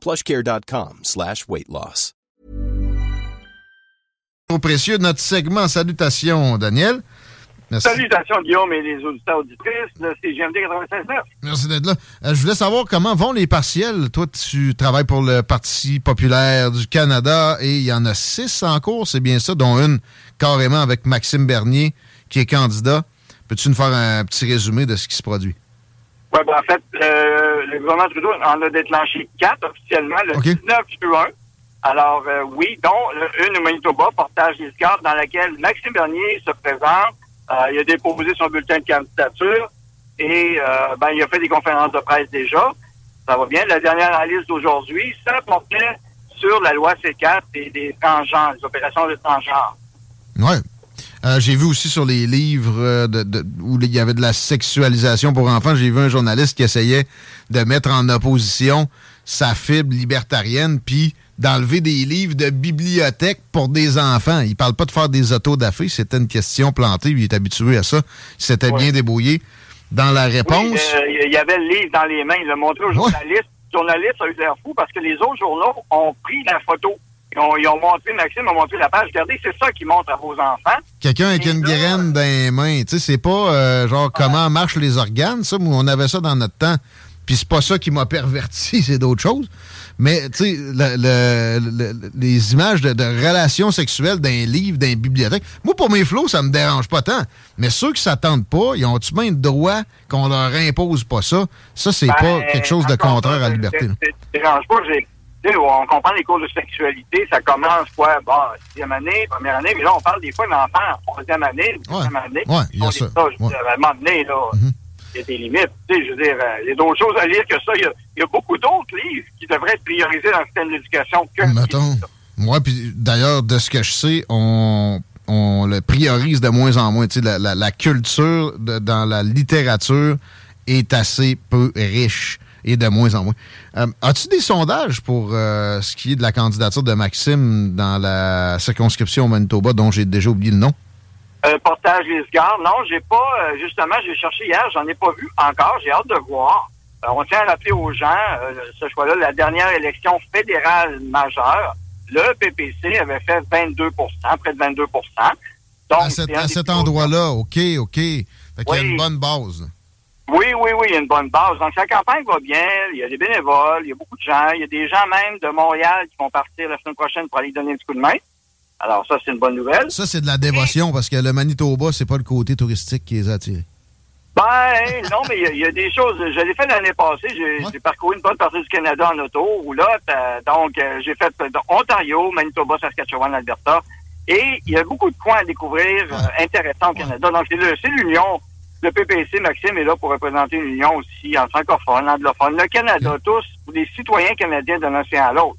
plushcare.com slash weight loss. Au précieux de notre segment Salutations, Daniel. Merci. Salutations, Guillaume et les auditeurs auditrices de CGMD 96.9. Merci d'être là. Euh, je voulais savoir comment vont les partiels. Toi, tu travailles pour le Parti populaire du Canada et il y en a six en cours, c'est bien ça, dont une carrément avec Maxime Bernier qui est candidat. Peux-tu nous faire un petit résumé de ce qui se produit? Oui, ben en fait, euh, le gouvernement Trudeau en a déclenché quatre officiellement le 19 juin. Alors, euh, oui, dont une au Manitoba, portage Liscard, dans laquelle Maxime Bernier se présente. Euh, il a déposé son bulletin de candidature et ben, il a fait des conférences de presse déjà. Ça va bien. La dernière analyse d'aujourd'hui, ça portait sur la loi C4 et des transgenres, les opérations de transgenres. Oui. Euh, j'ai vu aussi sur les livres euh, de, où il y avait de la sexualisation pour enfants, j'ai vu un journaliste qui essayait de mettre en opposition sa fibre libertarienne, puis d'enlever des livres de bibliothèque pour des enfants. Il parle pas de faire des autos d'affaires, c'était une question plantée, il est habitué à ça. Il s'était bien débrouillé dans la réponse. Euh, il y avait le livre dans les mains, il l'a montré au journaliste. Le journaliste a eu l'air fou parce que les autres journaux ont pris la photo. Ils ont, montré, Maxime a montré la page. Regardez, c'est ça qui montre à vos enfants. Quelqu'un avec une graine dans les mains. Tu sais, c'est pas euh, genre comment marchent les organes, ça. On avait ça dans notre temps. Puis c'est pas ça qui m'a perverti, c'est d'autres choses. Mais, tu sais, les images de, relations sexuelles d'un livre, d'un bibliothèque, moi, pour mes flots, ça me dérange pas tant. Mais ceux qui s'attendent pas, ils ont-tu même le droit qu'on leur impose pas ça? Ça, c'est pas ben, quelque chose de contraire à la liberté. Ça dérange pas. On comprend les cours de sexualité, ça commence quoi, bon, sixième année, première année, mais là, on parle des fois d'enfants en troisième année, troisième année. Ouais, il y a ça. ça je ouais. à un moment donné, là, mm-hmm. il y a des limites. Tu sais, je veux dire, euh, il y a d'autres choses à lire que ça. Il y a, beaucoup d'autres livres qui devraient être priorisés dans le système d'éducation que Mettons. Moi, puis d'ailleurs, de ce que je sais, on, on le priorise de moins en moins. Tu sais, la, la, la culture de, dans la littérature est assez peu riche et de moins en moins. Euh, as-tu des sondages pour euh, ce qui est de la candidature de Maxime dans la circonscription Manitoba, dont j'ai déjà oublié le nom? Euh, portage Lisgard, non, j'ai pas, euh, justement, j'ai cherché hier, j'en ai pas vu encore, j'ai hâte de voir. on tient à rappeler aux gens, ce choix-là, la dernière élection fédérale majeure, le PPC avait fait 22% près de 22 Donc, à cet, à cet endroit-là, OK, OK. Fait qu'il y a une bonne base. Oui, oui, oui, il y a une bonne base. Donc, la campagne va bien. Il y a des bénévoles, il y a beaucoup de gens. Il y a des gens même de Montréal qui vont partir la semaine prochaine pour aller donner un petit coup de main. Alors, ça, c'est une bonne nouvelle. Ça, c'est de la dévotion parce que le Manitoba, c'est pas le côté touristique qui les a attirés. Ben, non, mais il y, a des choses. Je l'ai fait l'année passée. J'ai parcouru une bonne partie du Canada en auto, ou là, donc, euh, j'ai fait Ontario, Manitoba, Saskatchewan, Alberta. Et il y a beaucoup de coins à découvrir euh, intéressants au Canada. Donc, c'est l'Union le PPC, Maxime, est là pour représenter une union aussi en francophone, anglophone. Le Canada, tous, les citoyens canadiens d'un océan à l'autre.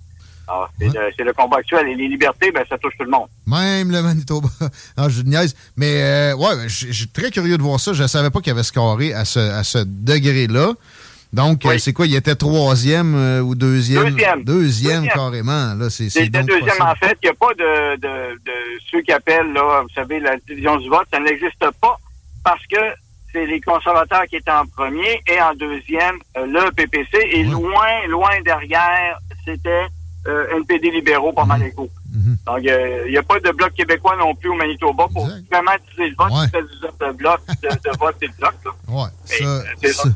C'est le, combat actuel. Et les libertés, ben, ça touche tout le monde. Même le Manitoba. non, je niaise. Mais, euh, ouais, ben, je suis très curieux de voir ça. Je ne savais pas qu'il y avait scoré à ce, à ce degré-là. Donc, euh, c'est quoi? Il était troisième euh, ou deuxième? Deuxième. Deuxième, carrément. Là, c'est, c'est deuxième, en fait. Il n'y a pas de, de, de, ceux qui appellent, là, vous savez, la division du vote. Ça n'existe pas parce que c'est les conservateurs qui étaient en premier et en deuxième, euh, le PPC. Et loin, loin derrière, c'était euh, NPD libéraux par mal mhm. Donc, il n'y a pas de bloc québécois non plus au Manitoba pour vraiment utiliser le vote. Ouais. de bloc, de, vote et de bloc. Ouais, ça,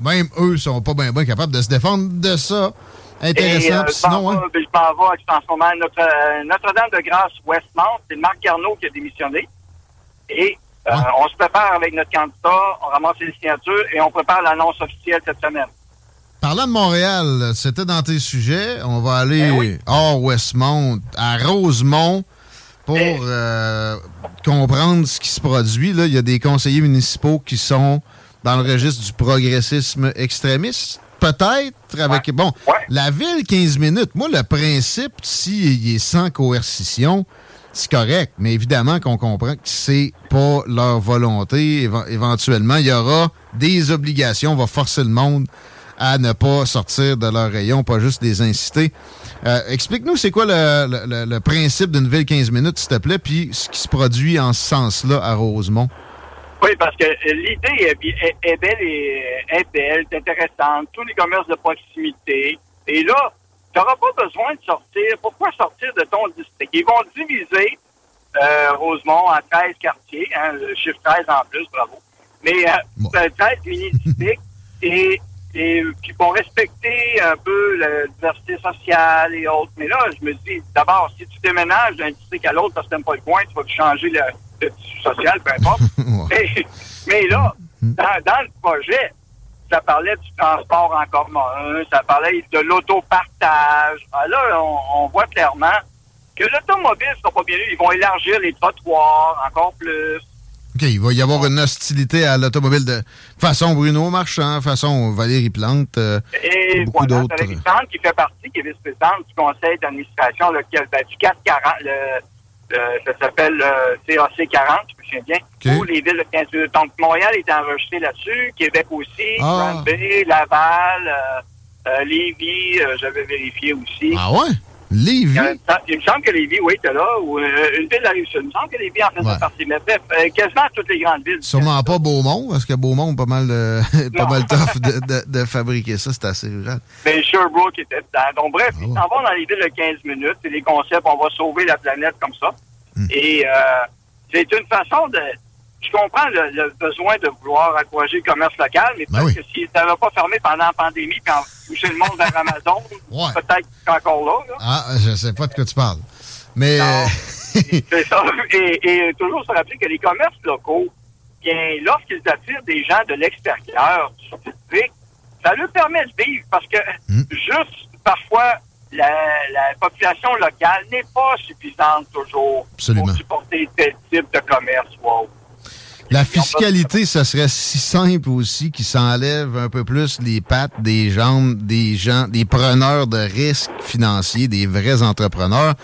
Même eux sont pas bien capables de se défendre de ça. Intéressant. Et, sinon, hein? je m'en vais en ce moment Notre, Notre-Dame de Grâce Westmount. C'est Marc Garneau qui a démissionné. Et on se prépare avec notre candidat, on ramasse les signatures et on prépare l'annonce officielle cette semaine. Parlant de Montréal, c'était dans tes sujets. On va aller ben hors Westmount, à Rosemont, pour eh. euh, comprendre ce qui se produit. Là, il y a des conseillers municipaux qui sont dans le registre du progressisme extrémiste. Peut-être avec. Bon, la ville, 15 minutes. Moi, le principe, s'il est sans coercition, c'est correct. Mais évidemment qu'on comprend que c'est pas leur volonté. éventuellement, il y aura des obligations. On va forcer le monde à ne pas sortir de leur rayon, pas juste les inciter. Euh, explique-nous, c'est quoi le, principe d'une ville 15 minutes, s'il te plaît, puis ce qui se produit en ce sens-là à Rosemont? Oui, parce que l'idée est, belle et est belle, est intéressante. Tous les commerces de proximité. Et là, tu n'auras pas besoin de sortir. Pourquoi sortir de ton district? Ils vont diviser euh, Rosemont en 13 quartiers, hein, le chiffre 13 en plus, bravo. Mais euh, 13 mini-districts. et et qui vont respecter un peu la diversité sociale et autres. Mais là, je me dis, d'abord, si tu déménages d'un district à l'autre parce que tu n'aimes pas le coin, tu vas changer le, le tissu social, peu importe. mais, là, dans, le projet, ça parlait du transport en commun, ça parlait de l'autopartage. Ah, là, on, voit clairement que l'automobile ne sera pas bien Ils vont élargir les trottoirs encore plus. OK, il va y avoir une hostilité à l'automobile de façon Bruno Marchand, façon Valérie Plante, euh, et beaucoup voilà, d'autres. Valérie Plante qui fait partie, qui est vice-présidente du conseil d'administration ben, du 440, le, ça s'appelle le CAC 40, je me souviens bien, okay. les villes de 15 Donc, Montréal est enregistré là-dessus, Québec aussi, ah. Laval, euh, euh Lévis, euh, j'avais vérifié aussi. Ah ouais? Lévis? Il me semble que Lévis, oui, était là, ou une ville de la Il me semble que Lévis en faisait partie. Mais bref, quasiment toutes les grandes villes. Sûrement pas Beaumont, parce que Beaumont, pas mal de, pas mal tough de, de, de, fabriquer ça, c'est assez rural. Mais Sherbrooke était dedans. Donc bref, ah ils s'en vont dans les villes de 15 minutes. C'est des concepts, on va sauver la planète comme ça. Hmm. Et c'est une façon de je comprends le, besoin de vouloir encourager le commerce local, mais ben parce que si ça n'avait pas fermé pendant la pandémie, puis touché le monde vers Amazon, peut-être encore là, Ah, je sais pas de quoi tu parles. Mais. C'est ça. Et, toujours se rappeler que les commerces locaux, bien, lorsqu'ils attirent des gens de l'extérieur ça leur permet de vivre parce que hmm. juste parfois la, population locale n'est pas suffisante toujours pour supporter tel type de commerce. Wow. La fiscalité, ce serait si simple aussi qu'il s'enlève un peu plus les pattes des jambes des gens, des preneurs de risques financiers, des vrais entrepreneurs.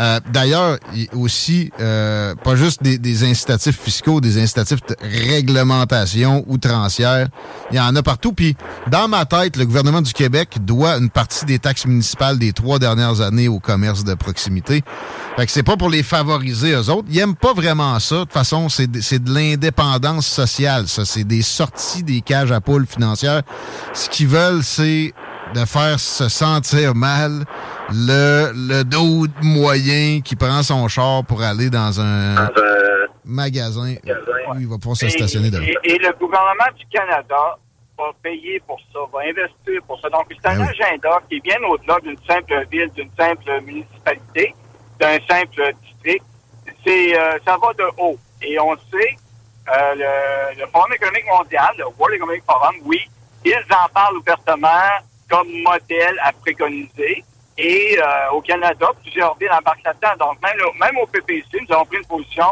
Euh, D'ailleurs, aussi, euh, pas juste des, des, incitatifs fiscaux, des incitatifs de réglementation outrancière. Il y en a partout. Puis, dans ma tête, le gouvernement du Québec doit une partie des taxes municipales des trois dernières années au commerce de proximité. Fait que c'est pas pour les favoriser, eux autres. Ils aiment pas vraiment ça. De toute façon, c'est de l'indépendance sociale, ça. C'est des sorties des cages à poules financières. Ce qu'ils veulent, c'est de faire se sentir mal le, le dos moyen qui prend son char pour aller dans un magasin, où il va pouvoir se stationner et, et, le gouvernement du Canada va payer pour ça, va investir pour ça. Donc, c'est un ben agenda qui est bien au-delà d'une simple ville, d'une simple municipalité, d'un simple district. C'est, euh, ça va de haut. Et on sait, euh, le, le Forum économique mondial, le World Economic Forum, oui, ils en parlent ouvertement comme modèle à préconiser. Et euh, au Canada, plusieurs villes embarquent là-dedans. Donc, même, même au PPC, nous avons pris une position.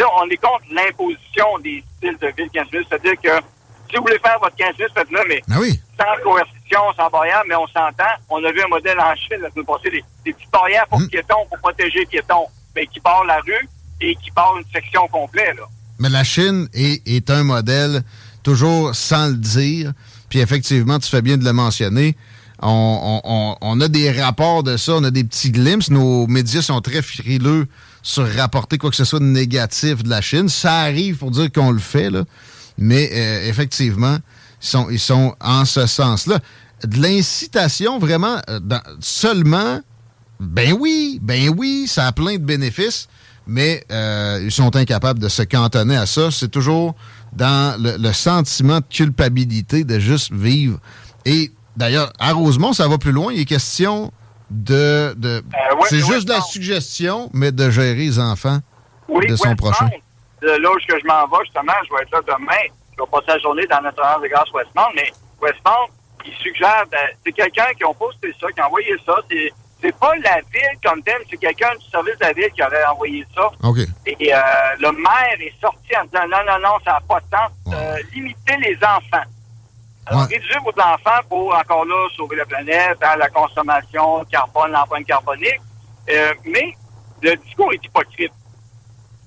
On est contre l'imposition des styles de ville 15 minutes. C'est-à-dire que si vous voulez faire votre 15 minutes, faites-le, mais ah oui. sans coercition, sans barrière, mais on s'entend. On a vu un modèle en Chine la semaine passée, des, des petites barrières pour mmh. piétons, pour protéger les piétons, mais qui barrent la rue et qui barrent une section complète. Là. Mais la Chine est, est un modèle, toujours sans le dire, puis effectivement, tu fais bien de le mentionner. On, on, on, a des rapports de ça, on a des petits glimpses. Nos médias sont très frileux sur rapporter quoi que ce soit de négatif de la Chine. Ça arrive pour dire qu'on le fait, là. mais euh, effectivement, ils sont, ils sont en ce sens-là. De l'incitation, vraiment, euh, seulement, ben oui, ben oui, ça a plein de bénéfices, mais euh, ils sont incapables de se cantonner à ça. C'est toujours dans le, sentiment de culpabilité de juste vivre. Et D'ailleurs, à Rosemont, ça va plus loin. Il est question de. de c'est juste de la suggestion, mais de gérer les enfants de son prochain. là où je m'en vais, justement, je vais être là demain. Je vais passer la journée dans notre de grâce Westmount, mais Westmount, il suggère, c'est quelqu'un qui a posté ça, qui a envoyé ça. C'est, c'est pas la ville comme thème, c'est quelqu'un du service de la ville qui aurait envoyé ça. Et euh, le maire est sorti en disant non, non, non, ça n'a pas de temps. Euh, limiter les enfants. Alors, réduire vos enfants pour, encore là, sauver la planète, hein, la consommation carbone, l'empreinte carbonique. Euh, mais le discours est hypocrite.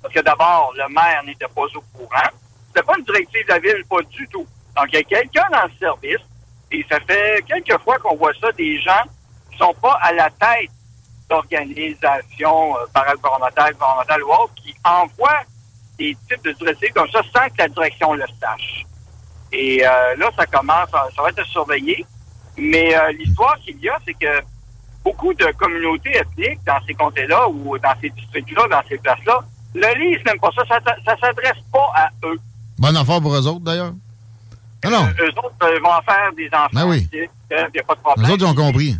Parce que d'abord, le maire n'était pas au courant. C'était pas une directive de la ville, pas du tout. Donc, il y a quelqu'un dans le service, et ça fait quelques fois qu'on voit ça, des gens sont pas à la tête d'organisations euh, paragouvernementales, gouvernementales ou autres, qui envoient des types de directives comme ça sans que la direction le sache. Et euh, là, ça commence, ça va être surveillé. Mais euh, l'histoire qu'il y a, c'est que beaucoup de communautés ethniques dans ces comtés-là ou dans ces districts-là, dans ces places-là, le lisent même pas ça. Ça, ça s'adresse pas à eux. Bonne affaire pour eux autres, d'ailleurs. Non, non. Euh, eux autres vont en faire des enfants. Ben oui. Il n'y a pas de problème. Eux autres, ils ont compris.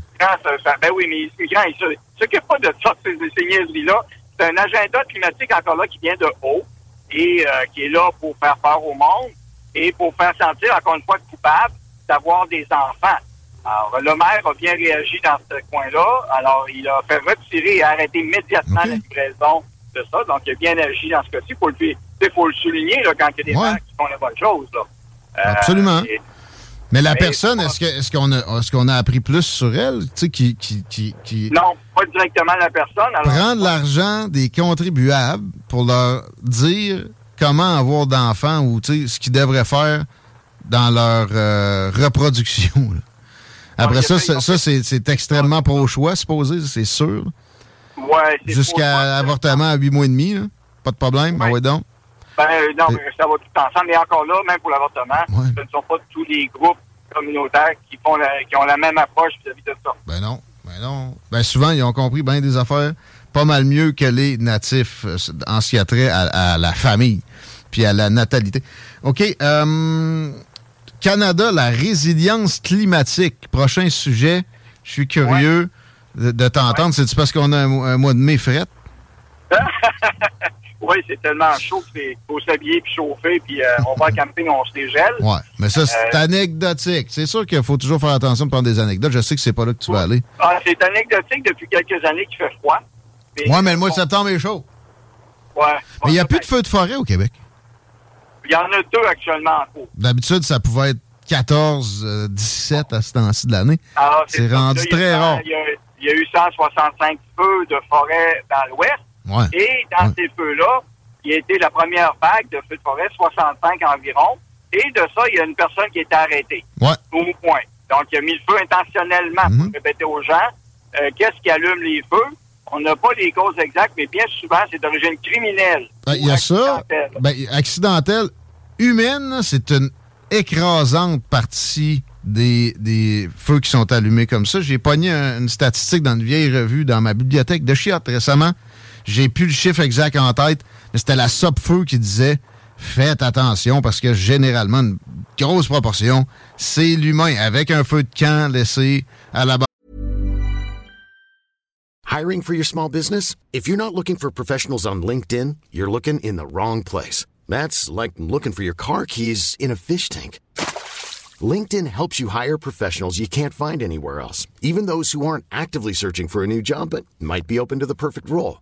Ben oui, mais les grands, ils ne s'occupent pas de ça, ces, ces niaiseries-là. C'est un agenda climatique encore là qui vient de haut et euh, qui est là pour faire peur au monde et pour faire sentir, encore une fois, coupable d'avoir des enfants. Alors, le maire a bien réagi dans ce coin-là. Alors, il a fait retirer et arrêter immédiatement la livraison de ça. Donc, il a bien agi dans ce cas-ci. Il faut le, faut le souligner là, quand il y a des gens qui font la bonne chose. Là. Euh, Absolument. Mais la personne, est-ce qu'on a, est qu'on a appris plus sur elle? Tu sais, qui, qui, qui, Non, pas directement la personne. Prendre l'argent des contribuables pour leur dire comment avoir d'enfants ou ce qu'ils devraient faire dans leur euh, reproduction. Après ça, ça, c'est extrêmement pro-choix, supposé, c'est sûr. Ouais, Jusqu'à l'avortement à 8 mois et demi, pas de problème. Ah ouais. donc. Ben, non, mais ça va tout ensemble. Mais encore là, même pour l'avortement, ce ne sont pas tous les groupes communautaires qui font qui ont la même approche vis-à-vis de ça. Ben non, ben non. Ben souvent, ils ont compris bien des affaires pas mal mieux que les natifs euh, en ce qui a trait à, la famille puis à la natalité. OK. Euh, Canada, la résilience climatique. Prochain sujet. Je suis curieux de, t'entendre. C'est-tu parce qu'on a un, mois de mai fret? oui, c'est tellement chaud qu'il faut s'habiller puis chauffer, puis euh, on va en camping, on se dégèle. Oui, mais ça, c'est euh, anecdotique. C'est sûr qu'il faut toujours faire attention de prendre des anecdotes. Je sais que c'est pas là que tu vas aller. Ah, c'est anecdotique depuis quelques années qu'il fait froid. Oui, mais le mois de septembre est chaud. Ouais. Mais il n'y a plus de feux de forêt au Québec. Il y en a deux actuellement en cours. D'habitude, ça pouvait être 14, 17 euh, à ce temps-ci de l'année. Ah, c'est rendu très rare. Il y, a, eu 165 feux de forêt dans l'ouest. Et dans ces feux-là, il y a été la première vague de feux de forêt, 65 environ. Et de ça, il y a une personne qui a été arrêtée. Ouais. Au point. Donc, il a mis le feu intentionnellement pour mhm. répéter aux gens euh, qu'est-ce qui allume les feux. On n'a pas les causes exactes, mais bien souvent, c'est d'origine criminelle. Ben, il y a ça. Ben, accidentelle. Humaine, c'est une écrasante partie des, des, feux qui sont allumés comme ça. J'ai pogné une statistique dans une vieille revue dans ma bibliothèque de Chiot récemment. J'ai plus le chiffre exact en tête, mais c'était la SOP-feu qui disait faites attention parce que généralement, une grosse proportion, c'est l'humain avec un feu de camp laissé à la base. Hiring for your small business? If you're not looking for professionals on LinkedIn, you're looking in the wrong place. That's like looking for your car keys in a fish tank. LinkedIn helps you hire professionals you can't find anywhere else, even those who aren't actively searching for a new job but might be open to the perfect role.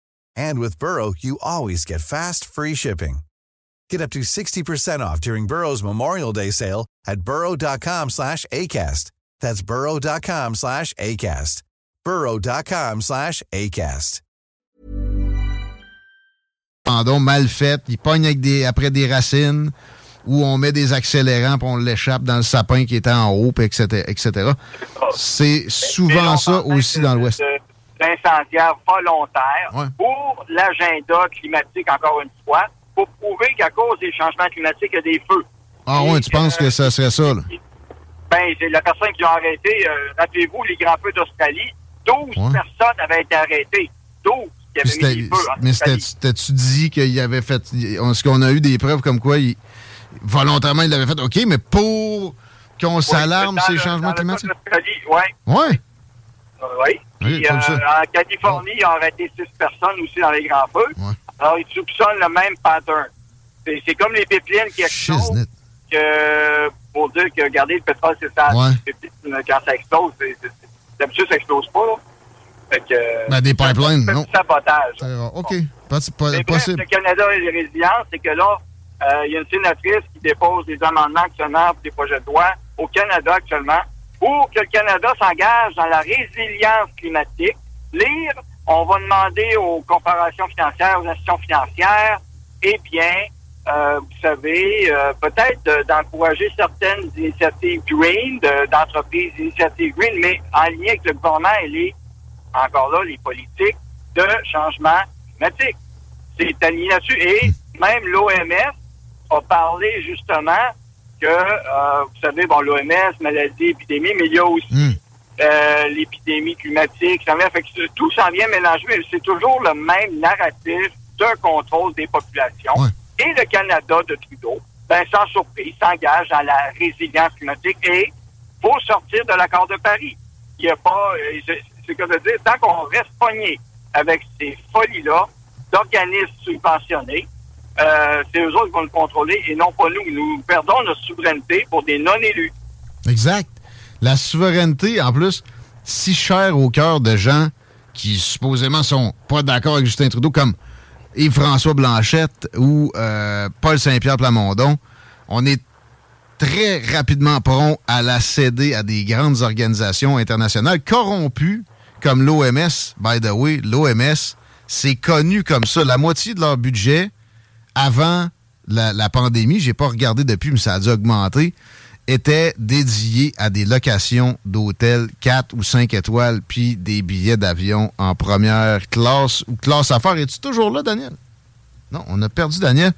And with Burrow, you always get fast, free shipping. Get up to 60% off during Burrow's Memorial Day sale at burrow.com slash ACAST. That's burrow.com slash ACAST. burrow.com slash ACAST. Pendant mal fait, il pogne avec des, après des racines. où on met des accélérants puis on l'échappe dans le sapin qui est en haut, etc., etc. C'est souvent ça aussi dans l'Ouest. D'incendiaires volontaires pour l'agenda climatique, encore une fois, pour prouver qu'à cause des changements climatiques, il y a des feux. Ah oui, tu penses que ça serait ça, là? Ben, c'est la personne qui a arrêté, euh, rappelez-vous, les grands feux d'Australie, 12 personnes avaient été arrêtées. 12 qui avaient mis des feux Mais t'as-tu dit qu'il avait fait... Est-ce qu'on a eu des preuves comme quoi, il, volontairement, il l'avait fait? OK, mais pour qu'on s'alarme ces changements climatiques? Oui. Oui. Oui. Puis, euh, en Californie, il y a arrêté six personnes aussi dans les grands feux. Alors, ils soupçonnent le même pattern. C'est comme les pipelines qui explosent. Que, pour dire que, regardez, le pétrole, c'est ça. Quand ça explose, d'habitude, ça explose pas. Là. Fait que, ben, des pipelines, non. sabotage. OK. Mais bref, le Canada et les résiliences, c'est que là, euh, il y a une sénatrice qui dépose des amendements actuellement pour des projets de loi au Canada actuellement pour que le Canada s'engage dans la résilience climatique. Lire, on va demander aux corporations financières, aux institutions financières, eh bien, euh, vous savez, euh, peut-être d'encourager certaines initiatives green, d'entreprises initiatives green, mais en lien avec le gouvernement et les, encore là, les politiques de changement climatique. C'est aligné là-dessus. Et même l'OMS a parlé justement que, euh, vous savez, bon, l'OMS, maladie, épidémie, mais il y a aussi hmm. euh, l'épidémie climatique. Ça fait que tout s'en vient mélanger, mais c'est toujours le même narratif de contrôle des populations. Et le Canada de Trudeau, ben, sans surprise, s'engage dans la résilience climatique et faut sortir de l'accord de Paris. Il n'y a pas, euh, c'est que veux dire, tant qu'on reste pogné avec ces folies-là d'organismes subventionnés, euh, c'est eux autres qui vont le contrôler et non pas nous. Nous perdons notre souveraineté pour des non-élus. Exact. La souveraineté, en plus, si chère au cœur de gens qui supposément sont pas d'accord avec Justin Trudeau, comme Yves-François Blanchette ou euh, Paul Saint-Pierre Plamondon, on est très rapidement prompt à la céder à des grandes organisations internationales corrompues comme l'OMS. By the way, l'OMS, c'est connu comme ça. La moitié de leur budget avant la, la pandémie, j'ai pas regardé depuis, mais ça a dû augmenter, était dédié à des locations d'hôtels 4 ou 5 étoiles, puis des billets d'avion en première classe ou classe affaires. Es-tu toujours là, Daniel? Non, on a perdu Daniel.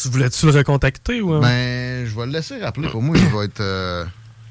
Tu voulais-tu le recontacter ou... Ben, je vais le laisser rappeler. Pour moi, il va être, euh,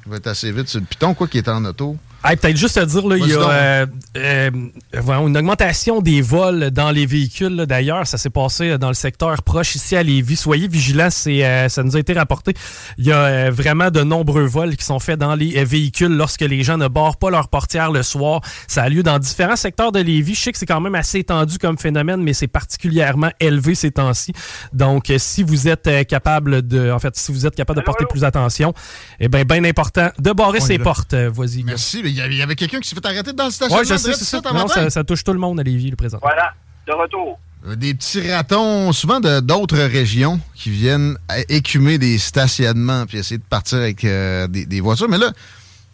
il va être assez vite sur le piton, quoi, qui est en auto. Peut-être juste à dire, là, il y a euh, euh, une augmentation des vols dans les véhicules. D'ailleurs, ça s'est passé dans le secteur proche ici à Lévis. Soyez vigilants, c'est, euh, ça nous a été rapporté. Il y a vraiment de nombreux vols qui sont faits dans les véhicules lorsque les gens ne barrent pas leur portière le soir. Ça a lieu dans différents secteurs de Lévis. Je sais que c'est quand même assez étendu comme phénomène, mais c'est particulièrement élevé ces temps-ci. Donc, si vous êtes capable de, en fait, si vous êtes capable de porter plus attention, eh bien, bien important de barrer ses portes. Voici. Merci il y avait, quelqu'un qui s'est fait arrêter dans le stationnement. Oui, je sais, c'est ça. Non, ça, touche tout le monde à Lévis, le présent. Voilà, de retour. Euh, des petits ratons, souvent d'autres régions, qui viennent écumer des stationnements puis essayer de partir avec euh, des, voitures. Mais là,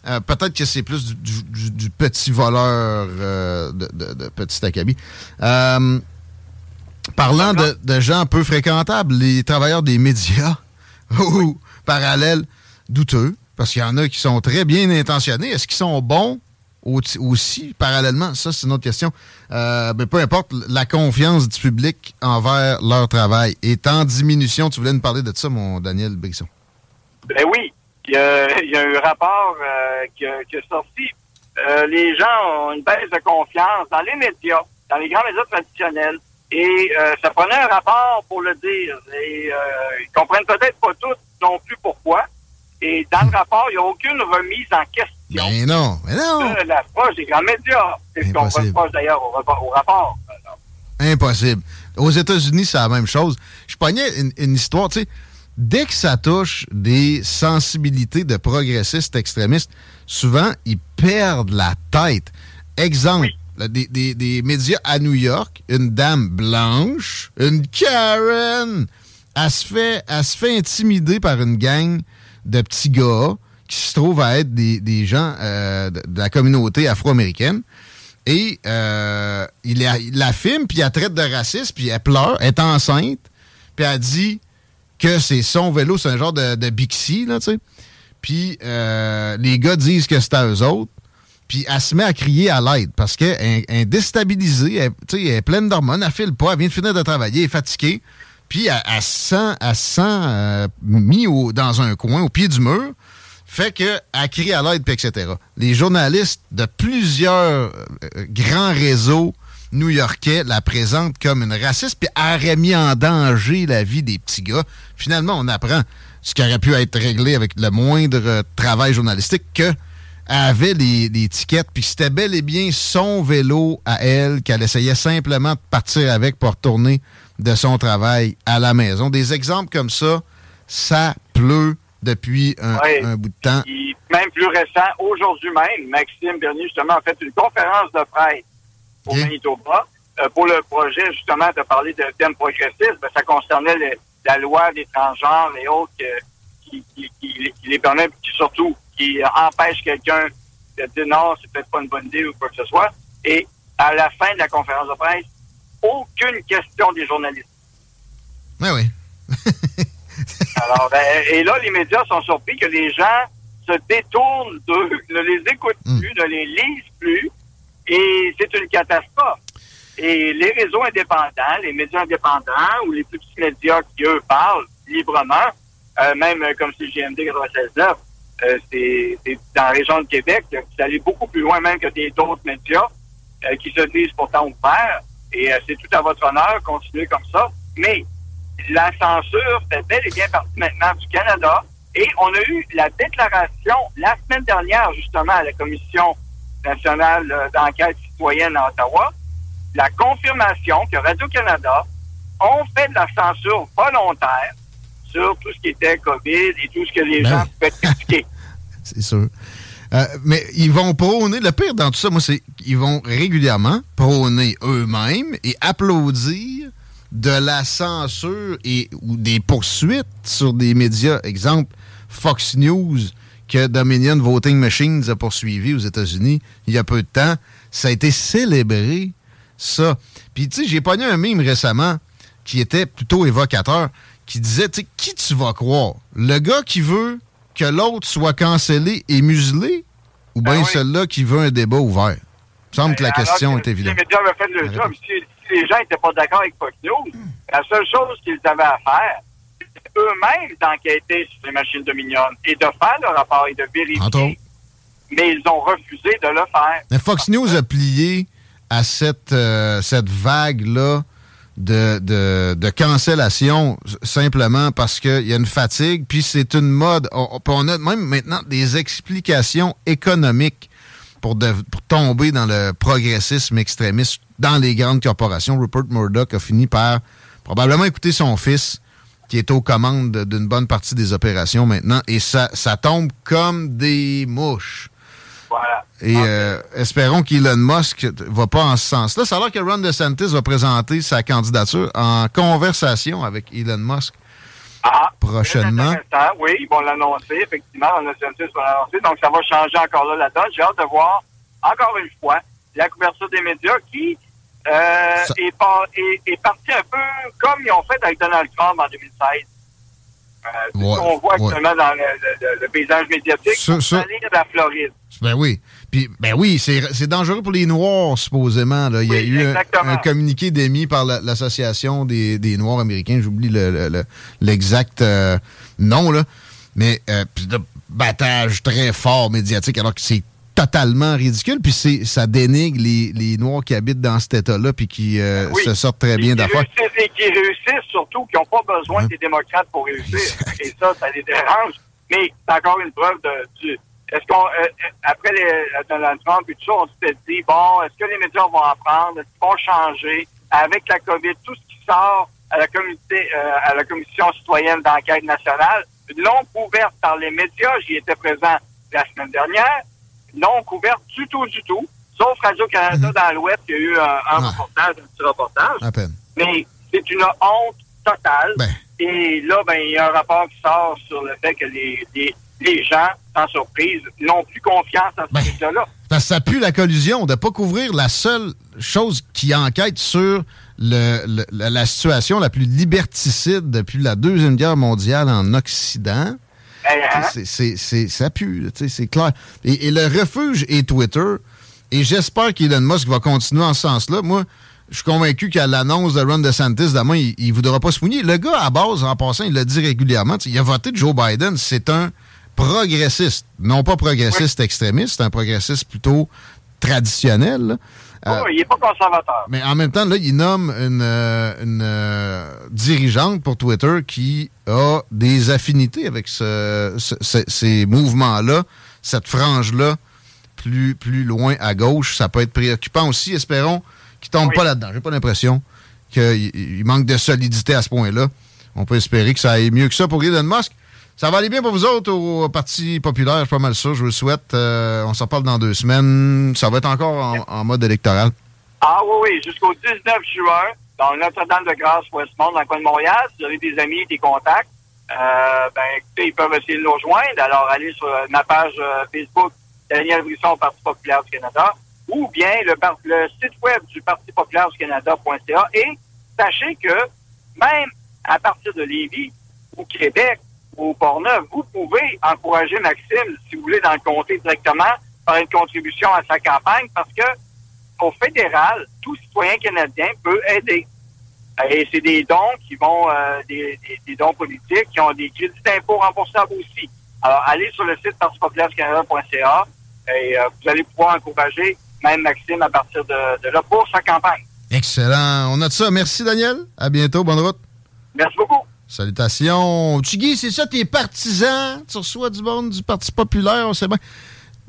euh, peut-être que c'est plus du, petit voleur de, de, petit acabit. parlant de, gens peu fréquentables, les travailleurs des médias, ou parallèles douteux, parce qu'il y en a qui sont très bien intentionnés. Est-ce qu'ils sont bons aussi, parallèlement? Ça, c'est une autre question. Euh, mais peu importe, la confiance du public envers leur travail est en diminution. Tu voulais nous parler de ça, mon Daniel Brisson? Ben oui. Il y a, un rapport euh, qui, est sorti. Euh, les gens ont une baisse de confiance dans les médias, dans les grands médias traditionnels. Et ça prenait un rapport pour le dire. Et ils comprennent peut-être pas tous non plus pourquoi. Et dans le rapport, il n'y a aucune remise en question. Mais non, mais non. De l'approche des grands médias. C'est ce qu'on reproche d'ailleurs au, au, rapport. Impossible. Aux États-Unis, c'est la même chose. Je pognais une, une histoire, tu sais, dès que ça touche des sensibilités de progressistes extrémistes, souvent, ils perdent la tête. Exemple, des, des, des, médias à New York, une dame blanche, une Karen, elle se fait, elle se fait intimider par une gang de petits gars qui se trouvent à être des, des gens euh, de, la communauté afro-américaine. Et euh, il, la, filme, puis elle traite de raciste, puis elle pleure, elle est enceinte, puis elle dit que c'est son vélo, c'est un genre de, de Bixi, tu sais. Puis euh, les gars disent que c'est à eux autres. Puis elle se met à crier à l'aide parce qu'elle est déstabilisée, elle, elle est pleine d'hormones, elle file pas, elle vient de finir de travailler, elle est fatiguée. Puis se sent, elle sent euh, mis dans un coin, au pied du mur. Fait qu'elle crie à l'aide, etc. Les journalistes de plusieurs euh, grands réseaux new-yorkais la présentent comme une raciste, puis aurait mis en danger la vie des petits gars. Finalement, on apprend ce qui aurait pu être réglé avec le moindre travail journalistique que avait les, les tickets, puis c'était bel et bien son vélo à elle qu'elle essayait simplement de partir avec pour retourner de son travail à la maison. Des exemples comme ça, ça pleut depuis un, bout de temps. même plus récent, aujourd'hui même, Maxime Bernier, justement, a fait une conférence de presse au Manitoba euh, pour le projet, justement, de parler de thème progressiste. Ben, ça concernait la loi des transgenres et autres qui, qui, les permet, qui surtout qui empêche quelqu'un de dire non, c'est peut-être pas une bonne idée ou quoi que ce soit. Et à la fin de la conférence de presse, aucune question des journalistes. Oui, oui. Alors, ben, et là, les médias sont surpris que les gens se détournent d'eux, ne les écoutent hmm. plus, ne les lisent plus, et c'est une catastrophe. Et les réseaux indépendants, les médias indépendants ou les plus petits médias qui, eux, parlent librement, euh, même comme CGMD 96.9, euh, c'est dans la région de Québec, c'est allé beaucoup plus loin même que d'autres médias euh, qui se disent pourtant ouverts. Et euh, c'est tout à votre honneur, continuer comme ça. Mais la censure fait bel et bien partie maintenant du Canada. Et on a eu la déclaration la semaine dernière, justement, à la Commission nationale d'enquête citoyenne à Ottawa, la confirmation que Radio-Canada ont fait de la censure volontaire sur tout ce qui était COVID et tout ce que les ben gens pouvaient critiquer. c'est sûr. Euh, mais ils vont prôner, le pire dans tout ça, moi, c'est qu'ils vont régulièrement prôner eux-mêmes et applaudir de la censure et ou des poursuites sur des médias. Exemple, Fox News, que Dominion Voting Machines a poursuivi aux États-Unis il y a peu de temps. Ça a été célébré, ça. Puis, tu sais, j'ai pogné un mime récemment qui était plutôt évocateur, qui disait, tu sais, qui tu vas croire? Le gars qui veut que l'autre soit cancellé et muselé ou bien ben celui-là qui veut un débat ouvert? Il me semble que la ben, question est évidente. Les médias avaient fait le job. Si, les gens n'étaient pas d'accord avec Fox News, la seule chose qu'ils avaient à faire, c'était eux-mêmes d'enquêter sur les machines Dominion et de faire le rapport et de vérifier. Mais ils ont refusé de le faire. Mais Fox News a plié à cette, euh, cette vague-là de, de, cancellation simplement parce qu'il y a une fatigue, puis c'est une mode. On, a même maintenant des explications économiques pour, pour tomber dans le progressisme extrémiste dans les grandes corporations. Rupert Murdoch a fini par probablement écouter son fils qui est aux commandes d'une bonne partie des opérations maintenant, et ça, ça tombe comme des mouches. Et euh, espérons qu'Elon Musk va pas en ce sens-là. Ça a l'air que Ron DeSantis va présenter sa candidature en conversation avec Elon Musk ah, prochainement. Oui, ils vont l'annoncer, effectivement. Ron DeSantis va l'annoncer. Donc, ça va changer encore là la donne. J'ai hâte de voir, encore une fois, la couverture des médias qui euh, est, est, partie un peu comme ils ont fait avec Donald Trump en 2016. Euh, on voit actuellement dans le, paysage médiatique, c'est de la Floride. Ben oui. Puis, ben oui, c'est dangereux pour les Noirs, supposément. Là. Il y a eu un, communiqué démis par l'Association des, des, Noirs américains, j'oublie l'exact le, euh, nom, là. Mais, euh, battage très fort médiatique, alors que c'est totalement ridicule. Puis ça dénigre les, les, Noirs qui habitent dans cet État-là puis qui euh, se sortent très bien d'affaires. Et qui réussissent surtout, qui n'ont pas besoin des démocrates pour réussir. et ça, ça les dérange. Mais c'est encore une preuve de, du, est-ce qu'on, euh, euh, après les, Donald Trump et tout ça, on s'était dit, bon, est-ce que les médias vont apprendre? Est-ce qu'ils vont changer? Avec la COVID, tout ce qui sort à la euh, à la commission citoyenne d'enquête nationale, non couverte par les médias, j'y étais présent la semaine dernière, non couverte du tout, du tout, sauf Radio-Canada mhm. dans l'Ouest, il y a eu un, un reportage, un petit reportage. À peine. Mais c'est une honte totale. Ben. Et là, ben, il y a un rapport qui sort sur le fait que les, les les gens, sans surprise, n'ont plus confiance ce ben, là Ça pue la collusion de ne pas couvrir la seule chose qui enquête sur la situation la plus liberticide depuis la Deuxième Guerre mondiale en Occident. Hein? C'est, ça pue, c'est clair. Et, le refuge est Twitter. Et j'espère qu'Elon Musk va continuer en ce sens-là. Moi, je suis convaincu qu'à l'annonce de Ron DeSantis, demain, il ne voudra pas se mouiller. Le gars, à base, en passant, il l'a dit régulièrement, il a voté Joe Biden. C'est un progressiste. Non pas progressiste extrémiste, c'est un progressiste plutôt traditionnel. Euh, il n'est pas conservateur. Mais en même temps, là, il nomme une, euh, euh, dirigeante pour Twitter qui a des affinités avec ces mouvements-là, cette frange-là, plus, plus loin à gauche. Ça peut être préoccupant aussi. Espérons qu'il ne tombe pas là-dedans. J'ai pas l'impression qu'il manque de solidité à ce point-là. On peut espérer que ça aille mieux que ça pour Elon Musk. Ça va aller bien pour vous autres au Parti populaire, pas mal ça. Je vous le souhaite. Euh, on s'en parle dans deux semaines. Ça va être encore en, mode électoral. Ah oui, oui, jusqu'au 19 juin, dans Notre-Dame-de-Grâce, Westmont, dans le coin de Montréal. Si vous avez des amis, des contacts, euh, ben écoutez, ils peuvent essayer de nous rejoindre. Alors, allez sur euh, ma page Facebook, Daniel Brisson, Parti populaire du Canada, ou bien le, site web du Parti populaire du Canada.ca. Et sachez que même à partir de Lévis, au Québec, au Port-Neuf, vous pouvez encourager Maxime, si vous voulez, dans le comté directement, par une contribution à sa campagne, parce que au fédéral, tout citoyen canadien peut aider. Et c'est des dons qui vont, euh, des, dons politiques qui ont des crédits d'impôt remboursables aussi. Alors, allez sur le site parti-populaire-canada.ca et euh, vous allez pouvoir encourager même Maxime à partir de, de là pour sa campagne. Excellent. On a de ça. Merci, Daniel. À bientôt. Bonne route. Merci beaucoup. Salutations. Tigui, c'est ça, tes partisans? Tu reçois du monde du Parti populaire, sait bien.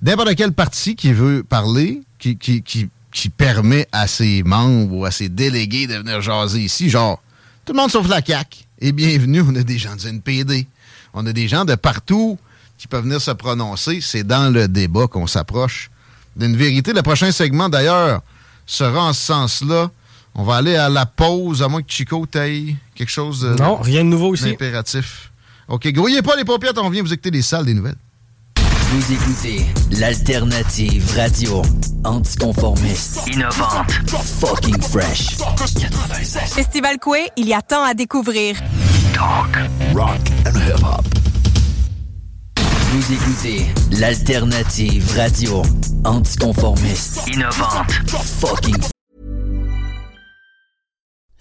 N'importe quel parti qui veut parler, qui, qui, qui, qui, permet à ses membres ou à ses délégués de venir jaser ici, genre, tout le monde sauf la CAQ. Et bienvenue, on a des gens du NPD. On a des gens de partout qui peuvent venir se prononcer. C'est dans le débat qu'on s'approche d'une vérité. Le prochain segment, d'ailleurs, sera en ce sens-là. On va aller à la pause, à moins que Chico taille quelque chose de. Non, rien de nouveau ici. Impératif. OK, grouillez pas les paupières, on vient vous écouter les salles des nouvelles. Vous écoutez l'alternative radio anticonformiste, innovante, fucking fresh. 96. Festival Coué, il y a tant à découvrir. Talk, rock and hip-hop. Vous écoutez l'alternative radio anticonformiste, innovante, fucking